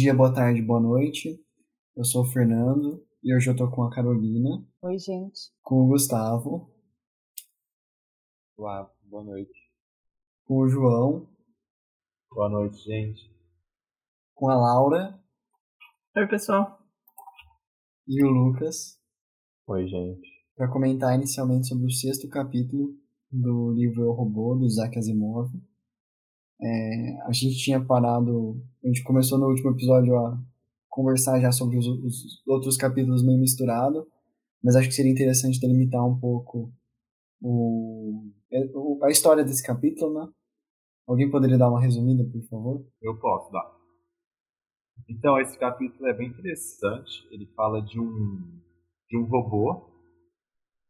Dia, boa tarde, boa noite. Eu sou o Fernando e hoje eu tô com a Carolina, Oi, gente. com o Gustavo, Olá, boa noite. com o João, Boa noite, gente. com a Laura Oi, pessoal. e o Lucas Oi, gente. para comentar inicialmente sobre o sexto capítulo do livro Eu Robô, do Isaac Asimov. É, a gente tinha parado, a gente começou no último episódio a conversar já sobre os, os outros capítulos meio misturado, mas acho que seria interessante delimitar um pouco o, a história desse capítulo, né? Alguém poderia dar uma resumida, por favor? Eu posso dar. Então, esse capítulo é bem interessante. Ele fala de um, de um robô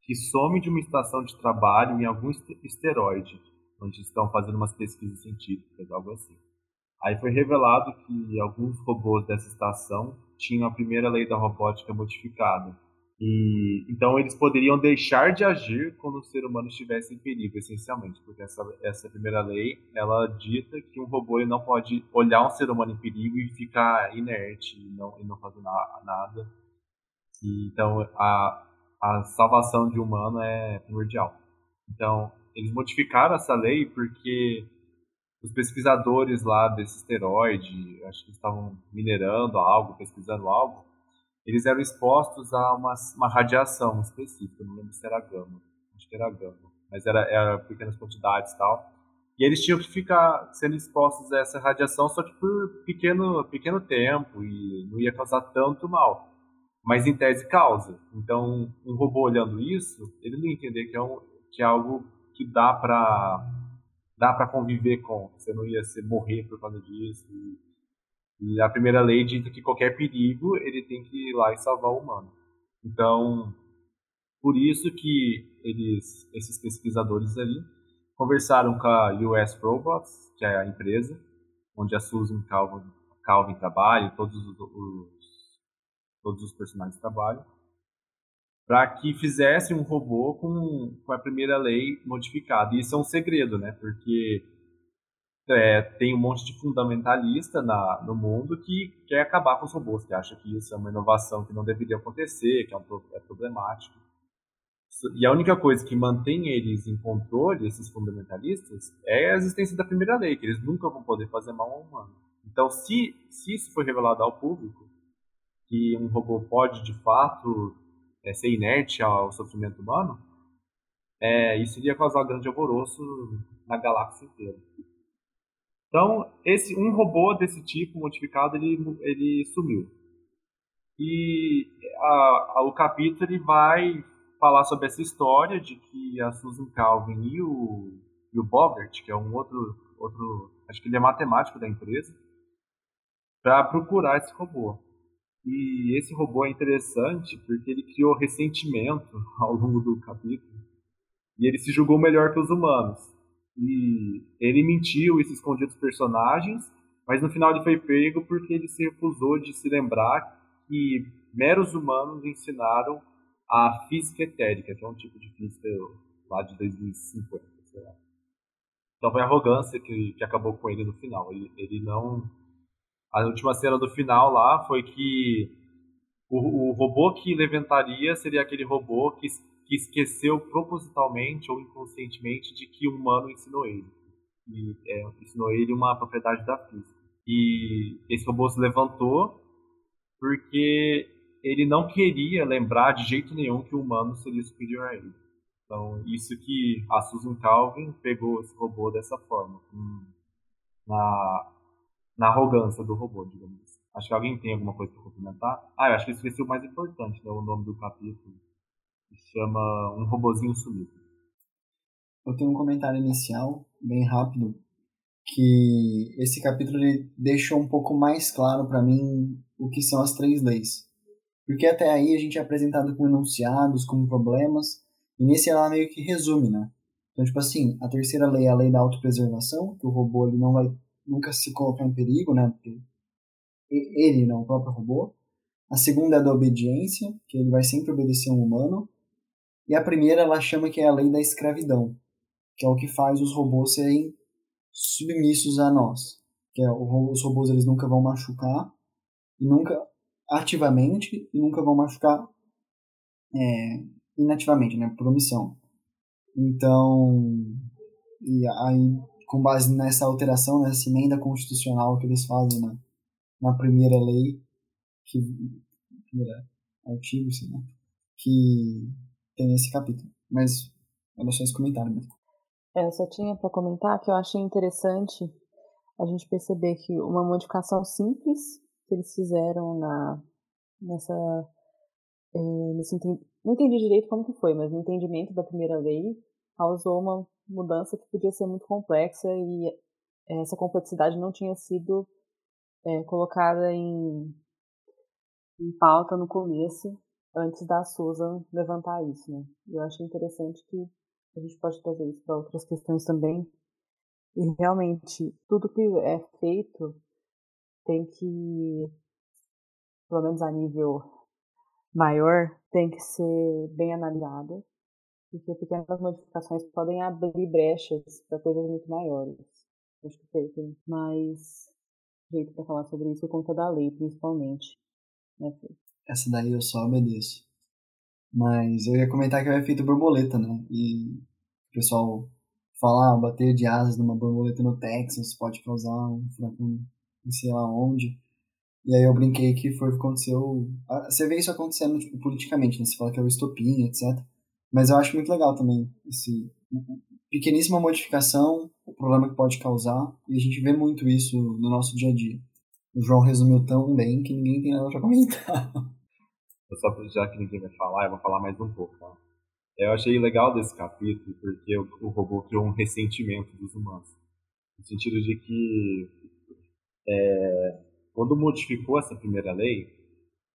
que some de uma estação de trabalho em algum este- esteroide, onde estão fazendo umas pesquisas científicas, algo assim. Aí foi revelado que alguns robôs dessa estação tinham a primeira lei da robótica modificada. E então eles poderiam deixar de agir quando o ser humano estivesse em perigo, essencialmente, porque essa, essa primeira lei ela dita que um robô ele não pode olhar um ser humano em perigo e ficar inerte e não, e não fazer na- nada. E, então a, a salvação de um humano é primordial. Então eles modificaram essa lei porque os pesquisadores lá desse esteroide, acho que estavam minerando algo, pesquisando algo, eles eram expostos a uma, uma radiação específica, não lembro se era gama, acho que era gama, mas era, era pequenas quantidades e tal. E eles tinham que ficar sendo expostos a essa radiação só que por pequeno, pequeno tempo e não ia causar tanto mal. Mas em tese causa. Então, um robô olhando isso, ele não ia entender que é, um, que é algo que dá para dá para conviver com. Você não ia se morrer por causa disso. E, e a primeira lei dita que qualquer perigo ele tem que ir lá e salvar o humano. Então, por isso que eles, esses pesquisadores ali, conversaram com a US Robots, que é a empresa, onde a Susan Calvin, Calvin trabalha, todos os, os todos os personagens trabalham, para que fizessem um robô com, com a primeira lei modificada. E isso é um segredo, né? Porque é, tem um monte de fundamentalista na, no mundo que quer acabar com os robôs, que acha que isso é uma inovação que não deveria acontecer, que é, um, é problemático. E a única coisa que mantém eles em controle, esses fundamentalistas, é a existência da primeira lei, que eles nunca vão poder fazer mal ao humano. Então, se, se isso for revelado ao público, que um robô pode de fato é, ser inerte ao sofrimento humano, é, isso iria causar grande alvoroço na galáxia inteira. Então, esse um robô desse tipo modificado ele, ele sumiu. E a- a- o capítulo ele vai falar sobre essa história de que a Susan Calvin e o, e o que é um outro, outro, acho que ele é matemático da empresa, para procurar esse robô. E esse robô é interessante porque ele criou ressentimento ao longo do capítulo. E ele se julgou melhor que os humanos. E ele mentiu e se escondia dos personagens, mas no final ele foi pego porque ele se recusou de se lembrar que meros humanos ensinaram a física etérica, que é um tipo de física lá de 2050, sei lá. Então foi a arrogância que, que acabou com ele no final. Ele, ele não a última cena do final lá foi que o, o robô que levantaria seria aquele robô que, que esqueceu propositalmente ou inconscientemente de que o humano ensinou ele. E é, ensinou ele uma propriedade da física. E esse robô se levantou porque ele não queria lembrar de jeito nenhum que o humano seria superior a ele. Então, isso que a Susan Calvin pegou esse robô dessa forma, com- na, na arrogância do robô, digamos assim. Acho que alguém tem alguma coisa para complementar. Ah, eu acho que esqueci o mais importante, né? O nome do capítulo. Que chama Um Robozinho Sumido. Eu tenho um comentário inicial, bem rápido, que esse capítulo deixou um pouco mais claro para mim o que são as três leis. Porque até aí a gente é apresentado com enunciados, como problemas, e nesse ela meio que resume, né? Então, tipo assim, a terceira lei é a lei da autopreservação, que o robô ele não vai nunca se colocar em perigo, né? Porque ele, não, o próprio robô. A segunda é a da obediência, que ele vai sempre obedecer um humano. E a primeira ela chama que é a lei da escravidão, que é o que faz os robôs serem submissos a nós. Que é, os robôs eles nunca vão machucar, e nunca ativamente, e nunca vão machucar é, inativamente, né, por omissão. Então, e aí, com base nessa alteração, nessa emenda constitucional que eles fazem na, na primeira lei, que primeira artigo, sei lá, que tem esse capítulo. Mas era só esse comentário mesmo. É, eu só tinha para comentar que eu achei interessante a gente perceber que uma modificação simples que eles fizeram na nessa é, nesse não entendi direito como que foi, mas no entendimento da primeira lei causou uma mudança que podia ser muito complexa e essa complexidade não tinha sido é, colocada em, em pauta no começo, antes da Susan levantar isso, né? Eu achei interessante que a gente pode trazer isso para outras questões também. E realmente, tudo que é feito tem que, pelo menos a nível maior, tem que ser bem analisado, porque pequenas modificações podem abrir brechas para coisas muito maiores. Acho que tem mais jeito para falar sobre isso por conta da lei, principalmente. Né, Essa daí eu só obedeço. Mas eu ia comentar que é feito borboleta, né? E o pessoal fala, ah, bater de asas numa borboleta no Texas pode causar um furacão em sei lá onde. E aí eu brinquei que foi o que aconteceu. Você vê isso acontecendo tipo, politicamente, né? Você fala que é o estopim, etc. Mas eu acho muito legal também esse pequeníssima modificação, o problema que pode causar, e a gente vê muito isso no nosso dia a dia. O João resumiu tão bem que ninguém tem nada para comentar. Só já que ninguém vai falar, eu vou falar mais um pouco. Tá? Eu achei legal desse capítulo porque o, o robô criou um ressentimento dos humanos. No sentido de que é, quando modificou essa primeira lei,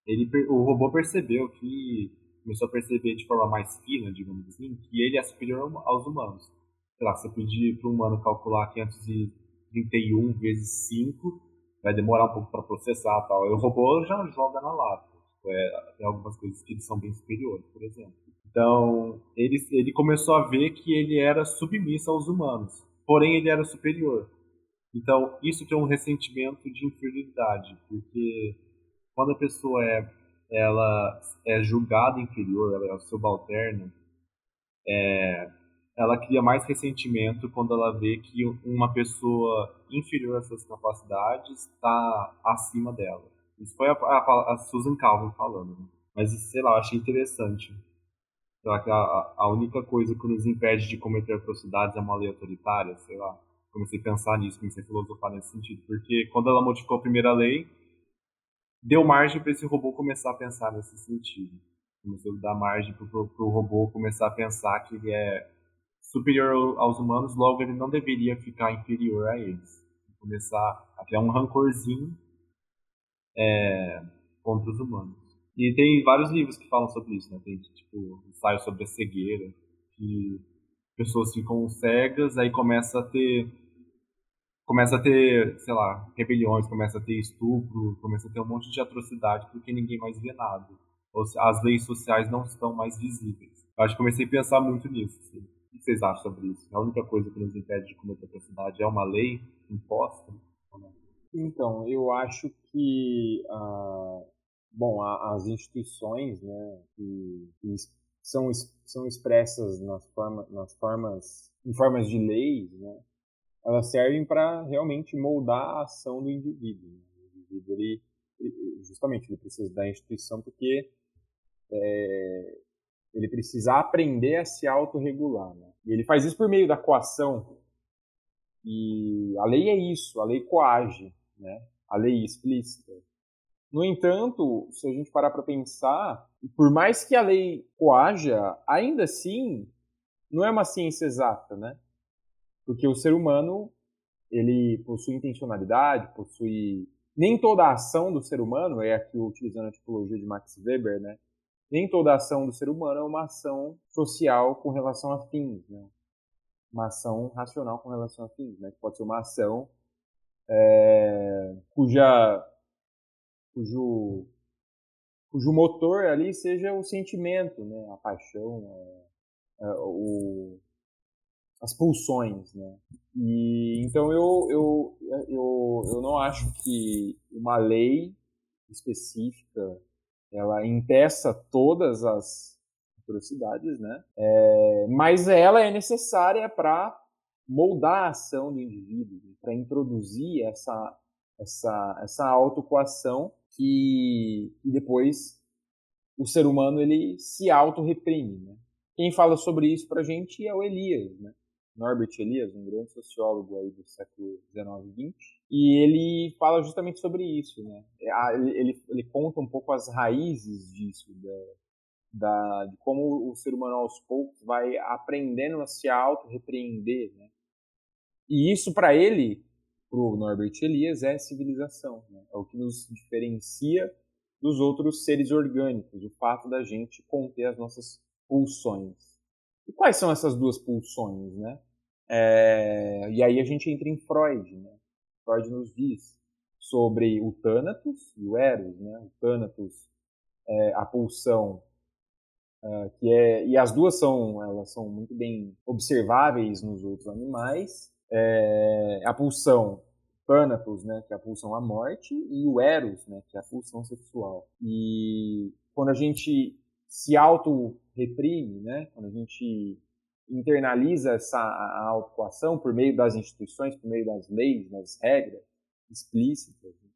ele, o robô percebeu que começou a perceber de forma mais fina, digamos assim, que ele é superior aos humanos. Sei lá, se eu pedir para um humano calcular 531 vezes 5, vai demorar um pouco para processar tal. E o robô já joga na lata. Tipo, é, tem algumas coisas que são bem superiores, por exemplo. Então, ele, ele começou a ver que ele era submisso aos humanos, porém ele era superior. Então, isso que é um ressentimento de inferioridade, porque quando a pessoa é, ela é julgada inferior, ela é subalterna, é, ela cria mais ressentimento quando ela vê que uma pessoa inferior às suas capacidades está acima dela. Isso foi a, a, a Susan Calvin falando. Né? Mas, sei lá, eu achei interessante. Será que a, a única coisa que nos impede de cometer atrocidades é uma lei autoritária? Sei lá comecei a pensar nisso, comecei a filosofar nesse sentido. Porque quando ela modificou a primeira lei, deu margem para esse robô começar a pensar nesse sentido. Começou a dar margem para o robô começar a pensar que ele é superior aos humanos, logo ele não deveria ficar inferior a eles. Começar a criar um rancorzinho é, contra os humanos. E tem vários livros que falam sobre isso, né? Tem, tipo, ensaio sobre a cegueira, que pessoas ficam cegas, aí começa a ter começa a ter, sei lá, rebeliões, começa a ter estupro, começa a ter um monte de atrocidade porque ninguém mais vê nada. As leis sociais não estão mais visíveis. Eu acho que comecei a pensar muito nisso. Assim. O que vocês acham sobre isso? A única coisa que nos impede de cometer atrocidade é uma lei imposta? Então, eu acho que, ah, bom, as instituições, né, que, que são, são expressas nas, forma, nas formas, em formas de leis, né, elas servem para realmente moldar a ação do indivíduo. Né? O indivíduo, ele, justamente, ele precisa da instituição porque é, ele precisa aprender a se autorregular. Né? E ele faz isso por meio da coação. E a lei é isso, a lei coage, né? a lei explícita. No entanto, se a gente parar para pensar, por mais que a lei coaja, ainda assim não é uma ciência exata, né? Porque o ser humano ele possui intencionalidade, possui nem toda a ação do ser humano é aqui utilizando a tipologia de Max Weber, né? Nem toda a ação do ser humano é uma ação social com relação a fins, né? Uma ação racional com relação a fins, né? Que pode ser uma ação é, cuja cujo cujo motor ali seja o sentimento, né? A paixão, a, a, o, as pulsões, né? E então eu, eu, eu, eu não acho que uma lei específica ela impeça todas as atrocidades, né? É, mas ela é necessária para moldar a ação do indivíduo, para introduzir essa essa essa autocoação que e depois o ser humano ele se auto-reprime, né? Quem fala sobre isso para a gente é o Elias, né? Norbert Elias, um grande sociólogo aí do século XIX e XX, e ele fala justamente sobre isso, né? É, ele, ele, ele conta um pouco as raízes disso, da, da, de como o ser humano aos poucos vai aprendendo a se auto-repreender, né? E isso para ele, para o Norbert Elias, é civilização, né? é o que nos diferencia dos outros seres orgânicos, o fato da gente conter as nossas pulsões. E quais são essas duas pulsões, né? É, e aí a gente entra em Freud, né? Freud nos diz sobre o Thanatos e o Eros, né? O Thanatos é a pulsão é, que é e as duas são elas são muito bem observáveis nos outros animais. É, a pulsão Thanatos, né, que é a pulsão à morte, e o Eros, né, que é a pulsão sexual. E quando a gente se auto-reprime, né? quando a gente internaliza essa autocoação por meio das instituições, por meio das leis, das regras explícitas, né?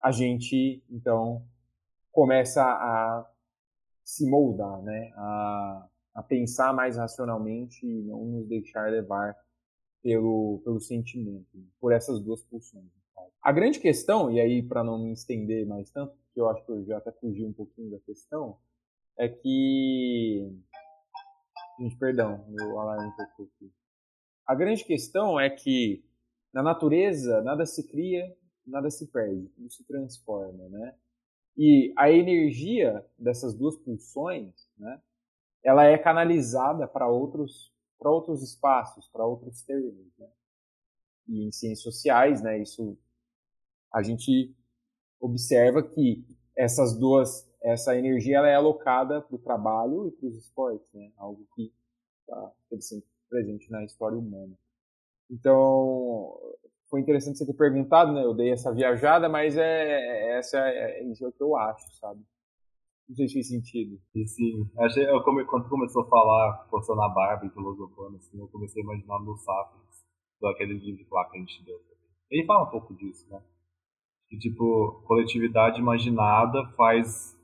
a gente, então, começa a se moldar, né? a, a pensar mais racionalmente e não nos deixar levar pelo, pelo sentimento, né? por essas duas pulsões. A grande questão, e aí para não me estender mais tanto, porque eu acho que eu já até fugi um pouquinho da questão, é que. Gente, perdão, alarme aqui. A grande questão é que na natureza nada se cria, nada se perde, tudo se transforma, né? E a energia dessas duas pulsões, né? Ela é canalizada para outros para outros espaços, para outros termos, né? E em ciências sociais, né? Isso a gente observa que essas duas essa energia ela é alocada para o trabalho e para os esportes, né? Algo que está sempre presente na história humana. Então, foi interessante você ter perguntado, né? Eu dei essa viajada, mas é, é essa é, isso é o que eu acho, sabe? Não sei se fez sentido. E sim, achei, eu come, quando começou a falar, forçando a e filosofando, assim, eu comecei a imaginar no Sapiens, aquele livro placa que a gente deu. Ele fala um pouco disso, né? Que, tipo, coletividade imaginada faz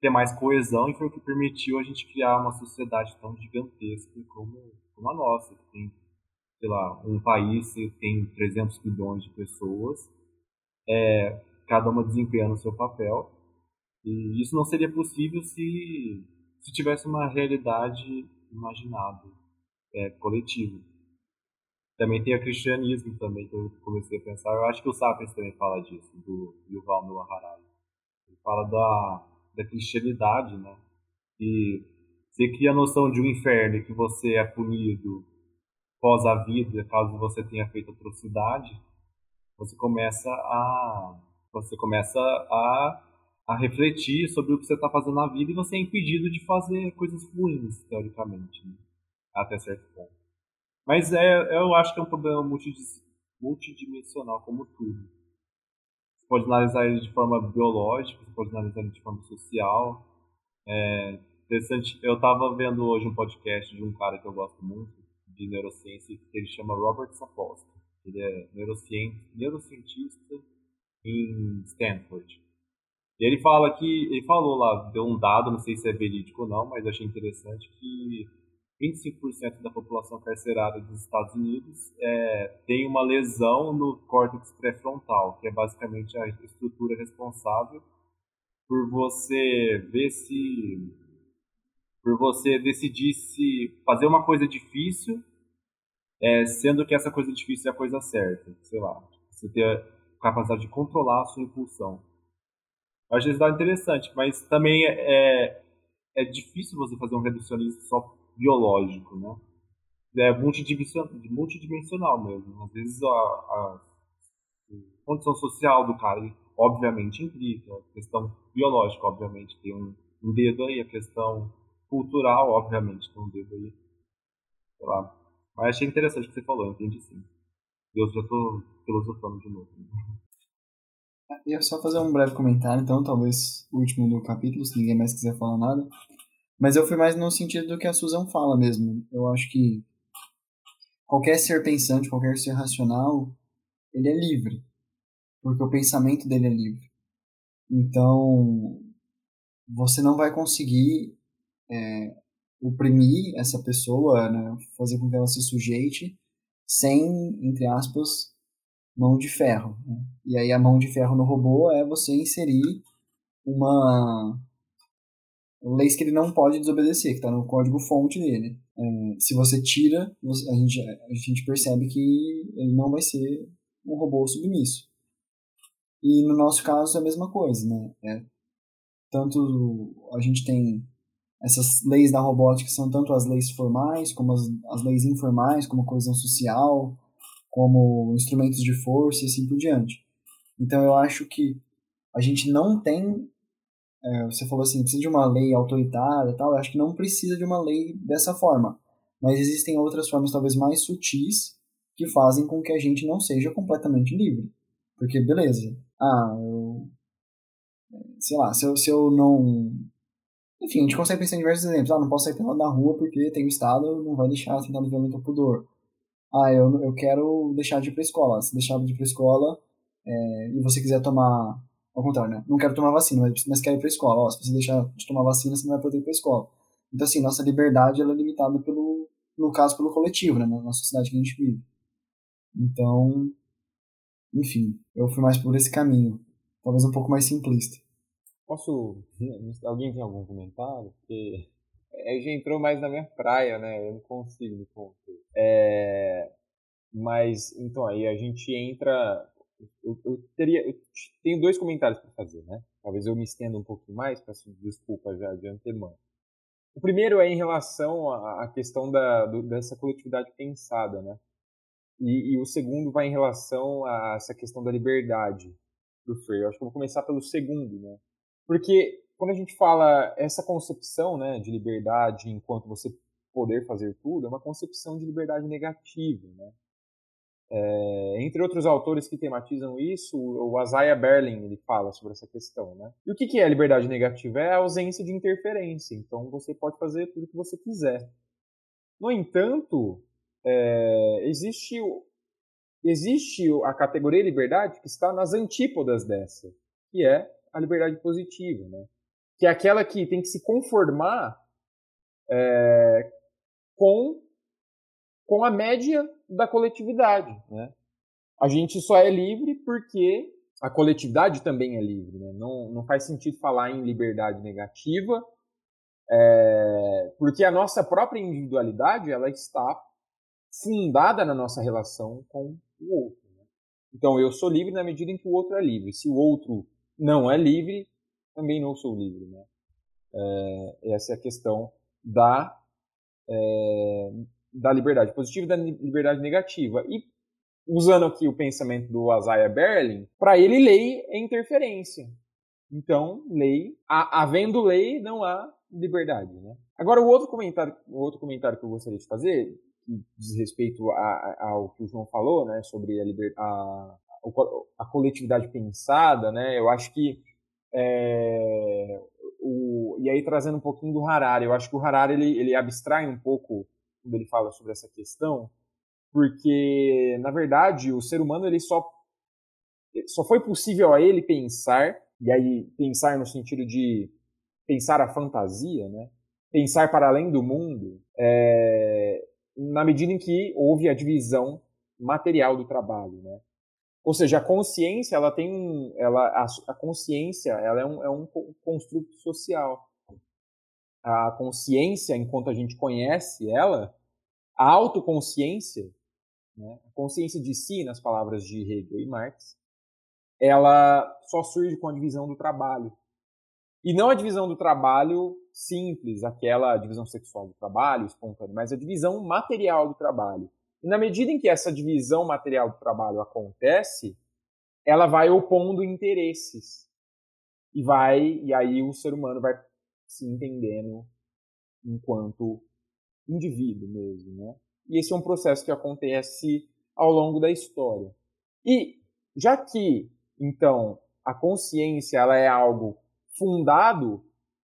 ter mais coesão e foi o que permitiu a gente criar uma sociedade tão gigantesca como, como a nossa, que tem, sei lá, um país que tem 300 bilhões de pessoas, é, cada uma desempenhando o seu papel, e isso não seria possível se, se tivesse uma realidade imaginada, é, coletiva. Também tem o cristianismo também, que eu comecei a pensar. Eu acho que o Sapiens também fala disso, do Yuval Noah Harari. Ele fala da da cristianidade, né? E você cria a noção de um inferno que você é punido pós a vida, caso você tenha feito atrocidade, você começa a você começa a, a refletir sobre o que você está fazendo na vida e você é impedido de fazer coisas ruins, teoricamente, né? até certo ponto. Mas é, eu acho que é um problema multidimensional, como tudo. Você pode analisar ele de forma biológica, você pode analisar ele de forma social. É interessante. Eu estava vendo hoje um podcast de um cara que eu gosto muito, de neurociência, que ele chama Robert Sapolsky. Ele é neurocientista em Stanford. E ele fala que, ele falou lá, deu um dado, não sei se é verídico ou não, mas achei interessante que 25% da população carcerária dos Estados Unidos é, tem uma lesão no córtex pré-frontal, que é basicamente a estrutura responsável por você ver se. por você decidir se fazer uma coisa difícil é, sendo que essa coisa difícil é a coisa certa, sei lá, você ter a capacidade de controlar a sua impulsão. Eu acho isso interessante, mas também é, é difícil você fazer um reducionismo só biológico, né? É multidimensional mesmo. Às vezes a, a condição social do cara, obviamente, implica. A questão biológica, obviamente, tem um, um dedo aí. A questão cultural, obviamente, tem um dedo aí. Sei lá. Mas achei interessante o que você falou, entendi sim. Eu já estou filosofando de novo. Eu ia só fazer um breve comentário, então, talvez o último do capítulo, se ninguém mais quiser falar nada. Mas eu fui mais no sentido do que a Susan fala mesmo. Eu acho que qualquer ser pensante, qualquer ser racional, ele é livre. Porque o pensamento dele é livre. Então, você não vai conseguir é, oprimir essa pessoa, né, fazer com que ela se sujeite sem, entre aspas, mão de ferro. Né? E aí a mão de ferro no robô é você inserir uma leis que ele não pode desobedecer, que está no código fonte dele. É, se você tira, a gente, a gente percebe que ele não vai ser um robô submisso. E no nosso caso é a mesma coisa, né? É, tanto a gente tem essas leis da robótica são tanto as leis formais como as, as leis informais, como coesão social, como instrumentos de força e assim por diante. Então eu acho que a gente não tem é, você falou assim, precisa de uma lei autoritária e tal, eu acho que não precisa de uma lei dessa forma. Mas existem outras formas talvez mais sutis que fazem com que a gente não seja completamente livre. Porque, beleza, ah, eu. Sei lá, se eu, se eu não. Enfim, a gente consegue pensar em diversos exemplos. Ah, não posso sair pela rua porque tem o Estado, não vai deixar tentando violento ao pudor. Ah, eu, eu quero deixar de ir pra escola. Se deixar de ir pra escola é, e você quiser tomar ao contrário, né? Não quero tomar vacina, mas, mas quero ir pra escola. Ó, se você deixar de tomar vacina, você não vai poder ir pra escola. Então, assim, nossa liberdade ela é limitada pelo, no caso, pelo coletivo, né? Na sociedade que a gente vive. Então, enfim, eu fui mais por esse caminho. Talvez um pouco mais simplista. Posso. Alguém tem algum comentário? Porque aí já entrou mais na minha praia, né? Eu não consigo me conter. É... Mas, então, aí a gente entra eu, eu, teria, eu tenho dois comentários para fazer, né? Talvez eu me estenda um pouquinho mais, peço desculpa já de antemão. O primeiro é em relação à, à questão da, do, dessa coletividade pensada, né? E, e, o segundo vai em relação a essa questão da liberdade do Freire. Eu acho que eu vou começar pelo segundo, né? Porque quando a gente fala essa concepção, né, de liberdade enquanto você poder fazer tudo, é uma concepção de liberdade negativa, né? É, entre outros autores que tematizam isso, o Isaiah Berlin ele fala sobre essa questão, né? E o que, que é liberdade negativa? É a ausência de interferência. Então você pode fazer tudo o que você quiser. No entanto, é, existe, existe a categoria liberdade que está nas antípodas dessa, que é a liberdade positiva, né? Que é aquela que tem que se conformar é, com com a média da coletividade. Né? A gente só é livre porque a coletividade também é livre. Né? Não, não faz sentido falar em liberdade negativa, é, porque a nossa própria individualidade ela está fundada na nossa relação com o outro. Né? Então eu sou livre na medida em que o outro é livre. Se o outro não é livre, também não sou livre. Né? É, essa é a questão da é, da liberdade positiva e da liberdade negativa. E usando aqui o pensamento do Isaiah Berlin, para ele lei é interferência. Então, lei, havendo lei, não há liberdade. Né? Agora, o outro comentário, o outro comentário que eu gostaria de fazer, que diz respeito a, a, ao que o João falou, né, sobre a, liber, a, a coletividade pensada, né, eu acho que é, o, e aí trazendo um pouquinho do Harari, eu acho que o Harari ele, ele abstrai um pouco quando ele fala sobre essa questão, porque na verdade o ser humano ele só só foi possível a ele pensar e aí pensar no sentido de pensar a fantasia, né? Pensar para além do mundo, é, na medida em que houve a divisão material do trabalho, né? Ou seja, a consciência, ela tem, ela, a, a consciência, ela é um, é um construto social a consciência, enquanto a gente conhece ela, a autoconsciência, né, a consciência de si, nas palavras de Hegel e Marx, ela só surge com a divisão do trabalho. E não a divisão do trabalho simples, aquela divisão sexual do trabalho, espontânea, mas a divisão material do trabalho. E na medida em que essa divisão material do trabalho acontece, ela vai opondo interesses. E vai, e aí o ser humano vai se entendendo enquanto indivíduo mesmo, né? E esse é um processo que acontece ao longo da história. E já que então a consciência ela é algo fundado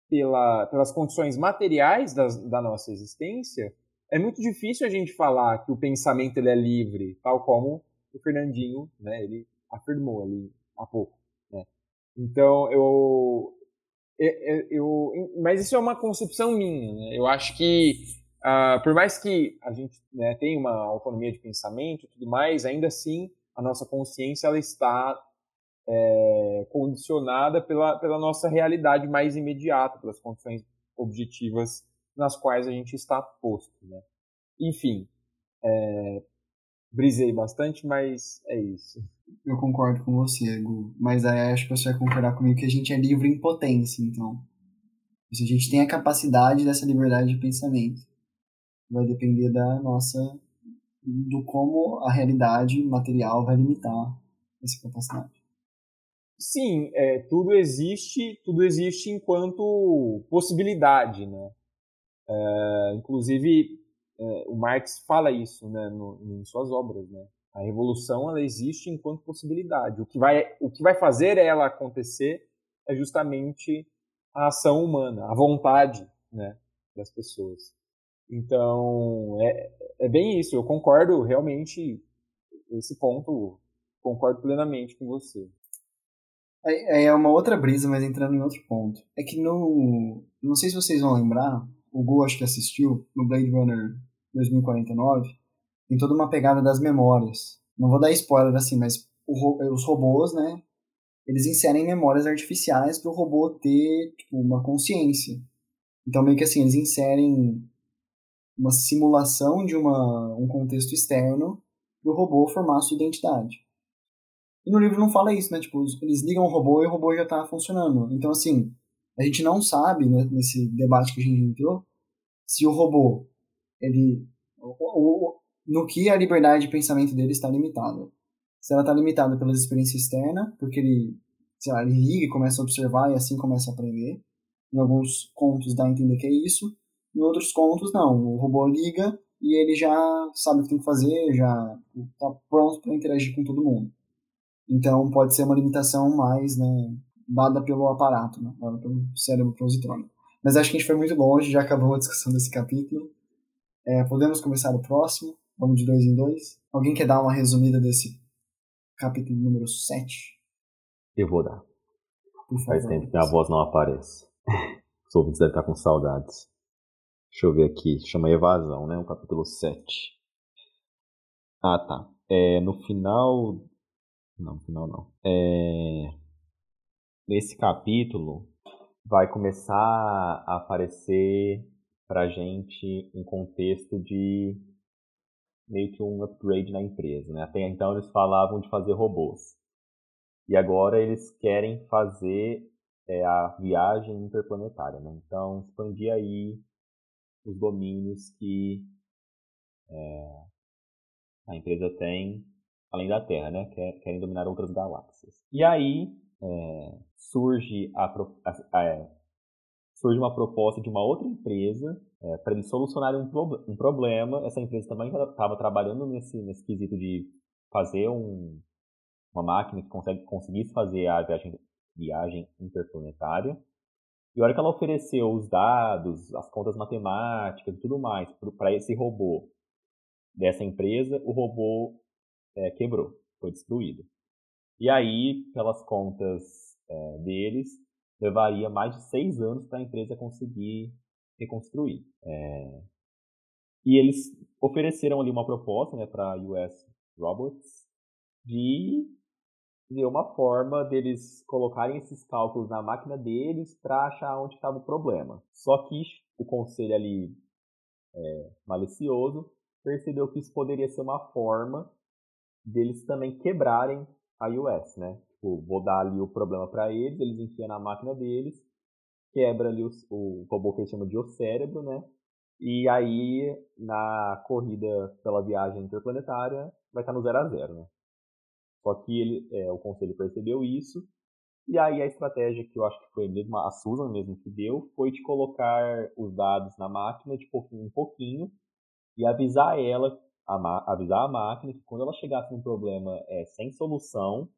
pela, pelas condições materiais das, da nossa existência, é muito difícil a gente falar que o pensamento ele é livre, tal como o Fernandinho, né, ele afirmou ali há pouco. Né? Então eu, eu, eu, mas isso é uma concepção minha. Né? Eu acho que uh, por mais que a gente né, tenha uma autonomia de pensamento e tudo mais, ainda assim a nossa consciência ela está é, condicionada pela, pela nossa realidade mais imediata, pelas condições objetivas nas quais a gente está posto. Né? Enfim, é, brisei bastante, mas é isso. Eu concordo com você, Gu. Mas aí acho que você vai concordar comigo que a gente é livre em potência, então. Se a gente tem a capacidade dessa liberdade de pensamento. Vai depender da nossa. do como a realidade material vai limitar essa capacidade. Sim, é, tudo existe, tudo existe enquanto possibilidade, né? É, inclusive, é, o Marx fala isso, né, no, em suas obras, né? A revolução ela existe enquanto possibilidade. O que vai, o que vai fazer ela acontecer é justamente a ação humana, a vontade, né, das pessoas. Então, é, é bem isso. Eu concordo realmente esse ponto, concordo plenamente com você. É, é uma outra brisa, mas entrando em outro ponto. É que no. Não sei se vocês vão lembrar, o Gu acho que assistiu, no Blade Runner 2049, tem toda uma pegada das memórias. Não vou dar spoiler assim, mas o, os robôs, né? Eles inserem memórias artificiais para o robô ter tipo, uma consciência. Então, meio que assim, eles inserem uma simulação de uma, um contexto externo para o robô formar sua identidade. E no livro não fala isso, né? Tipo, eles ligam o robô e o robô já tá funcionando. Então, assim, a gente não sabe, né, nesse debate que a gente entrou, se o robô, ele. no que a liberdade de pensamento dele está limitada. Se ela está limitada pela experiência externa, porque ele, sei lá, ele liga e começa a observar e assim começa a aprender. Em alguns contos dá a entender que é isso. Em outros contos, não. O robô liga e ele já sabe o que tem que fazer, já está pronto para interagir com todo mundo. Então pode ser uma limitação mais né, dada pelo aparato, né, dada pelo cérebro positrônico. Mas acho que a gente foi muito longe, já acabou a discussão desse capítulo. É, podemos começar o próximo? Vamos de dois em dois. Alguém quer dar uma resumida desse capítulo número 7? Eu vou dar. Por Faz tempo que a voz não aparece. Os ouvintes devem estar com saudades. Deixa eu ver aqui. Chama Evasão, né? O capítulo 7. Ah, tá. É, no final não, final não. É... Nesse capítulo vai começar a aparecer pra gente um contexto de meio que um upgrade na empresa, né? Até então eles falavam de fazer robôs. E agora eles querem fazer é, a viagem interplanetária, né? Então expandir aí os domínios que é, a empresa tem além da Terra, né? Querem dominar outras galáxias. E aí é, surge, a, a, a, surge uma proposta de uma outra empresa é, para eles solucionarem um, pro, um, problema. Essa empresa também estava trabalhando nesse, nesse quesito de fazer um, uma máquina que consegue, conseguisse fazer a viagem, viagem interplanetária. E a hora que ela ofereceu os dados, as contas matemáticas e tudo mais para esse robô dessa empresa, o robô é, quebrou, foi destruído. E aí, pelas contas é, deles, levaria mais de seis anos para a empresa conseguir reconstruir. É... E eles ofereceram ali uma proposta né, para a US Robots de ver uma forma deles colocarem esses cálculos na máquina deles para achar onde estava o problema. Só que o conselho ali é, malicioso percebeu que isso poderia ser uma forma deles também quebrarem a US, né? Tipo, vou dar ali o problema para eles, eles enfiam na máquina deles, quebra ali o, o robô que eles chamam de o cérebro, né? E aí, na corrida pela viagem interplanetária, vai estar no 0 a 0 né? Só que ele, é, o conselho percebeu isso, e aí a estratégia que eu acho que foi mesmo a Susan mesmo que deu, foi de colocar os dados na máquina de pouquinho em pouquinho, e avisar ela, a, avisar a máquina que quando ela chegasse num problema é, sem solução,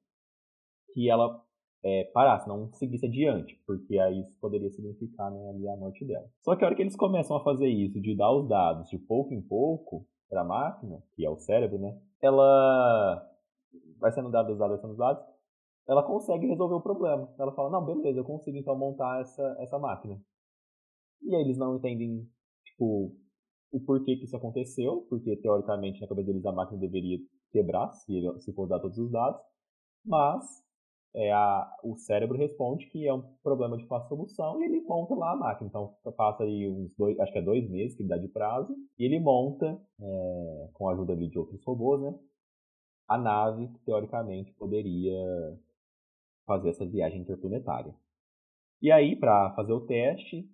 que ela é, parasse, não seguisse adiante, porque aí isso poderia significar né, ali a morte dela. Só que a hora que eles começam a fazer isso, de dar os dados de pouco em pouco para a máquina, que é o cérebro, né, ela vai sendo dado os dados, vai sendo dados, ela consegue resolver o problema. Ela fala, não, beleza, eu consigo então montar essa, essa máquina. E aí eles não entendem, tipo, o porquê que isso aconteceu, porque teoricamente na cabeça deles a máquina deveria quebrar se, se for dar todos os dados, mas é, a, o cérebro responde que é um problema de fácil solução e ele monta lá a máquina. Então passa aí uns dois, acho que é dois meses que dá de prazo, e ele monta, é, com a ajuda ali de outros robôs, né, a nave que teoricamente poderia fazer essa viagem interplanetária. E aí, para fazer o teste,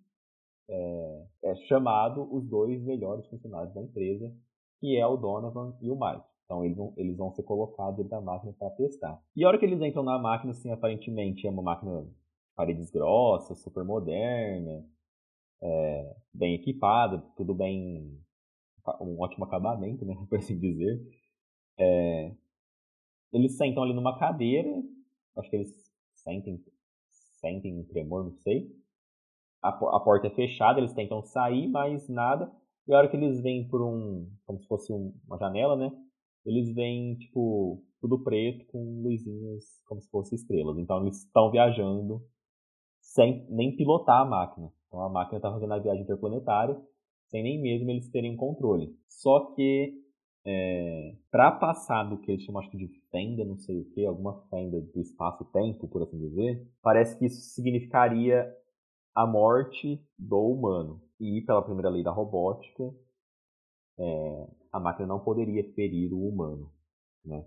é, é, chamado os dois melhores funcionários da empresa, que é o Donovan e o Mike. Então eles vão, eles vão ser colocados dentro da máquina para testar. E a hora que eles entram na máquina, assim, aparentemente é uma máquina de paredes grossas, super moderna, é, bem equipada, tudo bem, um ótimo acabamento, né, por assim dizer. É, eles sentam ali numa cadeira, acho que eles sentem, sentem um tremor, não sei a, a porta é fechada, eles tentam sair, mas nada. E a hora que eles vêm por um, como se fosse um, uma janela, né? Eles vêm, tipo, tudo preto com luzinhas como se fossem estrelas. Então eles estão viajando sem nem pilotar a máquina. Então a máquina está fazendo a viagem interplanetária sem nem mesmo eles terem controle. Só que é, para passar do que eles chamam acho que de fenda, não sei o que, alguma fenda do espaço-tempo, por assim dizer, parece que isso significaria a morte do humano. E pela primeira lei da robótica, é, a máquina não poderia ferir o humano, né?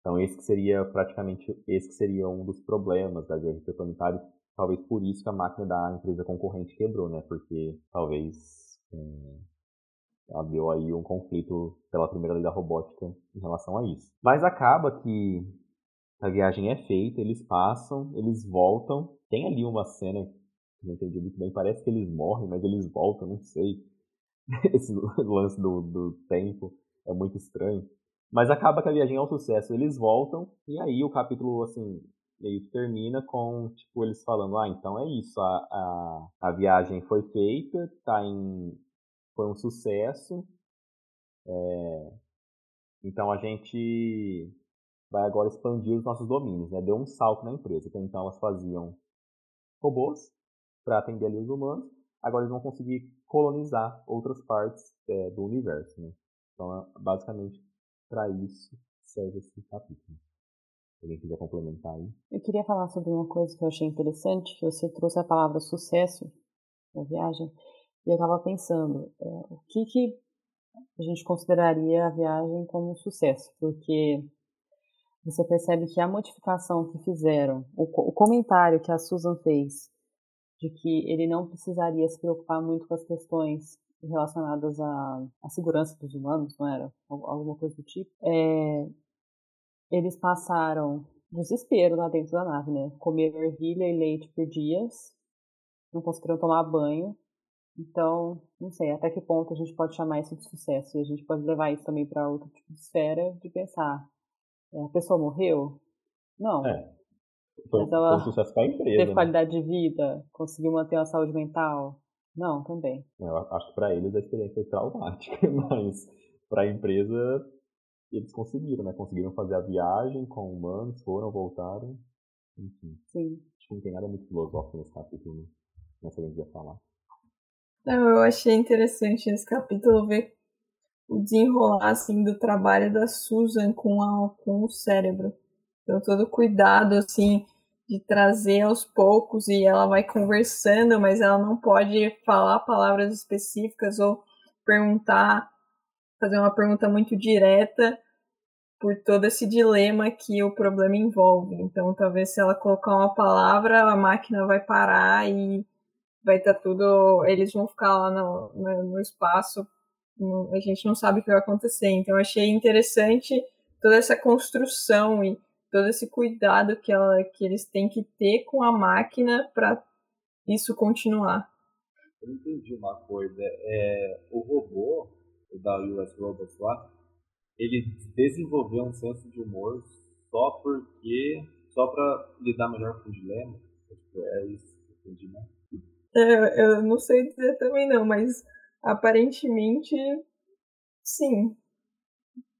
Então esse que seria praticamente esse que seria um dos problemas da guerra interplanetária, talvez por isso que a máquina da empresa concorrente quebrou, né? Porque talvez é, aí um conflito pela primeira lei da robótica em relação a isso. Mas acaba que a viagem é feita, eles passam, eles voltam. Tem ali uma cena não entendi muito bem. Parece que eles morrem, mas eles voltam, não sei. Esse lance do, do tempo é muito estranho. Mas acaba que a viagem é um sucesso. Eles voltam, e aí o capítulo, assim, meio que termina com, tipo, eles falando, ah, então é isso, a, a, a viagem foi feita, tá em... foi um sucesso, é, então a gente vai agora expandir os nossos domínios, né? Deu um salto na empresa. Então elas faziam robôs, para atender ali os humanos. Agora eles vão conseguir colonizar outras partes é, do universo. Né? Então, é, basicamente, para isso serve esse capítulo. Se alguém quiser complementar aí. Eu queria falar sobre uma coisa que eu achei interessante, que você trouxe a palavra sucesso na viagem, e eu estava pensando, é, o que, que a gente consideraria a viagem como um sucesso? Porque você percebe que a modificação que fizeram, o, o comentário que a Susan fez de que ele não precisaria se preocupar muito com as questões relacionadas à, à segurança dos humanos, não era? Alguma coisa do tipo. É, eles passaram desespero lá dentro da nave, né? Comeram ervilha e leite por dias, não conseguiram tomar banho. Então, não sei até que ponto a gente pode chamar isso de sucesso. E a gente pode levar isso também para outro tipo de esfera de pensar. É, a pessoa morreu? Não. É. Foi, Mas ela foi um sucesso para a empresa. Teve né? qualidade de vida, conseguiu manter a saúde mental. Não, também. Eu acho que para eles a experiência foi traumática, mas para a empresa eles conseguiram, né? Conseguiram fazer a viagem com humanos, foram, voltaram. Enfim. Sim. Acho que não tem nada muito filosófico nesse capítulo, né? Mas se alguém quiser falar. Não, eu achei interessante nesse capítulo ver o desenrolar assim do trabalho da Susan com, a, com o cérebro. Então, todo cuidado, assim, de trazer aos poucos e ela vai conversando, mas ela não pode falar palavras específicas ou perguntar fazer uma pergunta muito direta por todo esse dilema que o problema envolve. Então, talvez se ela colocar uma palavra, a máquina vai parar e vai estar tá tudo. Eles vão ficar lá no, no, espaço. No, a gente não sabe o que vai acontecer. Então, achei interessante toda essa construção e todo esse cuidado que, ela, que eles têm que ter com a máquina para isso continuar. Eu entendi uma coisa. É, o robô, o da US Robots lá, ele desenvolveu um senso de humor só porque. só para lidar melhor com o dilema. É isso que eu entendi, né? É, eu não sei dizer também não, mas aparentemente sim.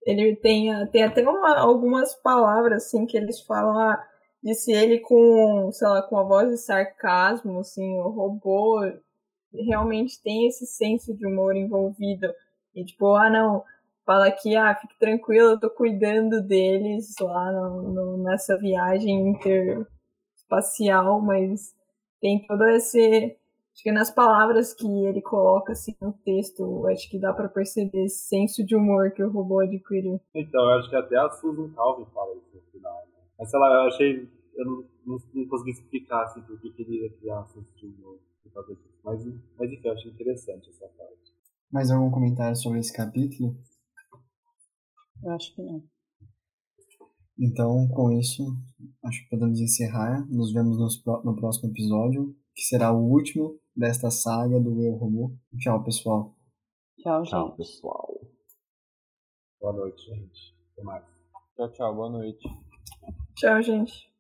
Ele tem, tem até uma, algumas palavras assim que eles falam, ah, disse ele com, sei lá, com a voz de sarcasmo, assim, o robô realmente tem esse senso de humor envolvido. E tipo, ah não, fala que, ah, fique tranquilo, eu tô cuidando deles lá no, no, nessa viagem interespacial, mas tem todo esse. Acho que nas palavras que ele coloca assim no texto, acho que dá para perceber esse senso de humor que o robô adquiriu. Então, eu acho que até a Susan Calvin fala isso no final. Né? Mas sei lá, eu achei. Eu não, não, não consegui explicar assim, por que ele ia criar um senso de humor por causa disso. Mas, mas enfim, eu achei interessante essa parte. Mais algum comentário sobre esse capítulo? Eu acho que não. Então, com isso, acho que podemos encerrar. Nos vemos no próximo episódio, que será o último desta saga do Eu Robô. Tchau, pessoal. Tchau, gente. Tchau, pessoal. Boa noite, gente. Até mais. Tchau, tchau. Boa noite. Tchau, gente.